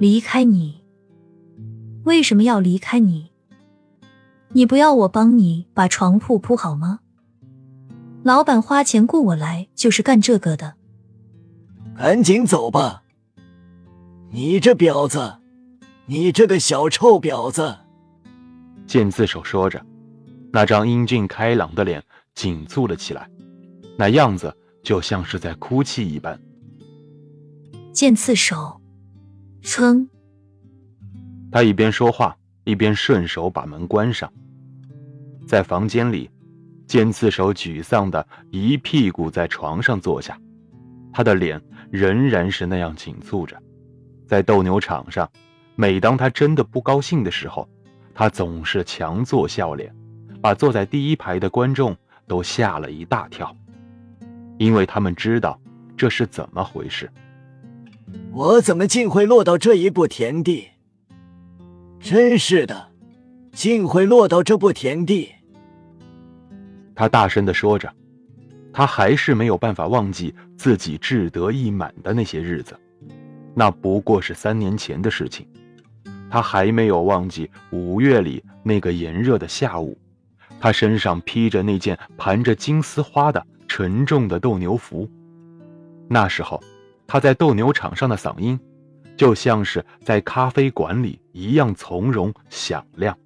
离开你？为什么要离开你？你不要我帮你把床铺铺好吗？老板花钱雇我来就是干这个的。赶紧走吧！你这婊子，你这个小臭婊子！剑刺手说着，那张英俊开朗的脸紧蹙了起来，那样子就像是在哭泣一般。剑刺手，称。他一边说话，一边顺手把门关上。在房间里，尖刺手沮丧的一屁股在床上坐下，他的脸仍然是那样紧蹙着。在斗牛场上，每当他真的不高兴的时候，他总是强作笑脸，把坐在第一排的观众都吓了一大跳，因为他们知道这是怎么回事。我怎么竟会落到这一步田地？真是的，竟会落到这步田地！他大声的说着，他还是没有办法忘记自己志得意满的那些日子。那不过是三年前的事情，他还没有忘记五月里那个炎热的下午，他身上披着那件盘着金丝花的沉重的斗牛服。那时候，他在斗牛场上的嗓音，就像是在咖啡馆里一样从容响亮。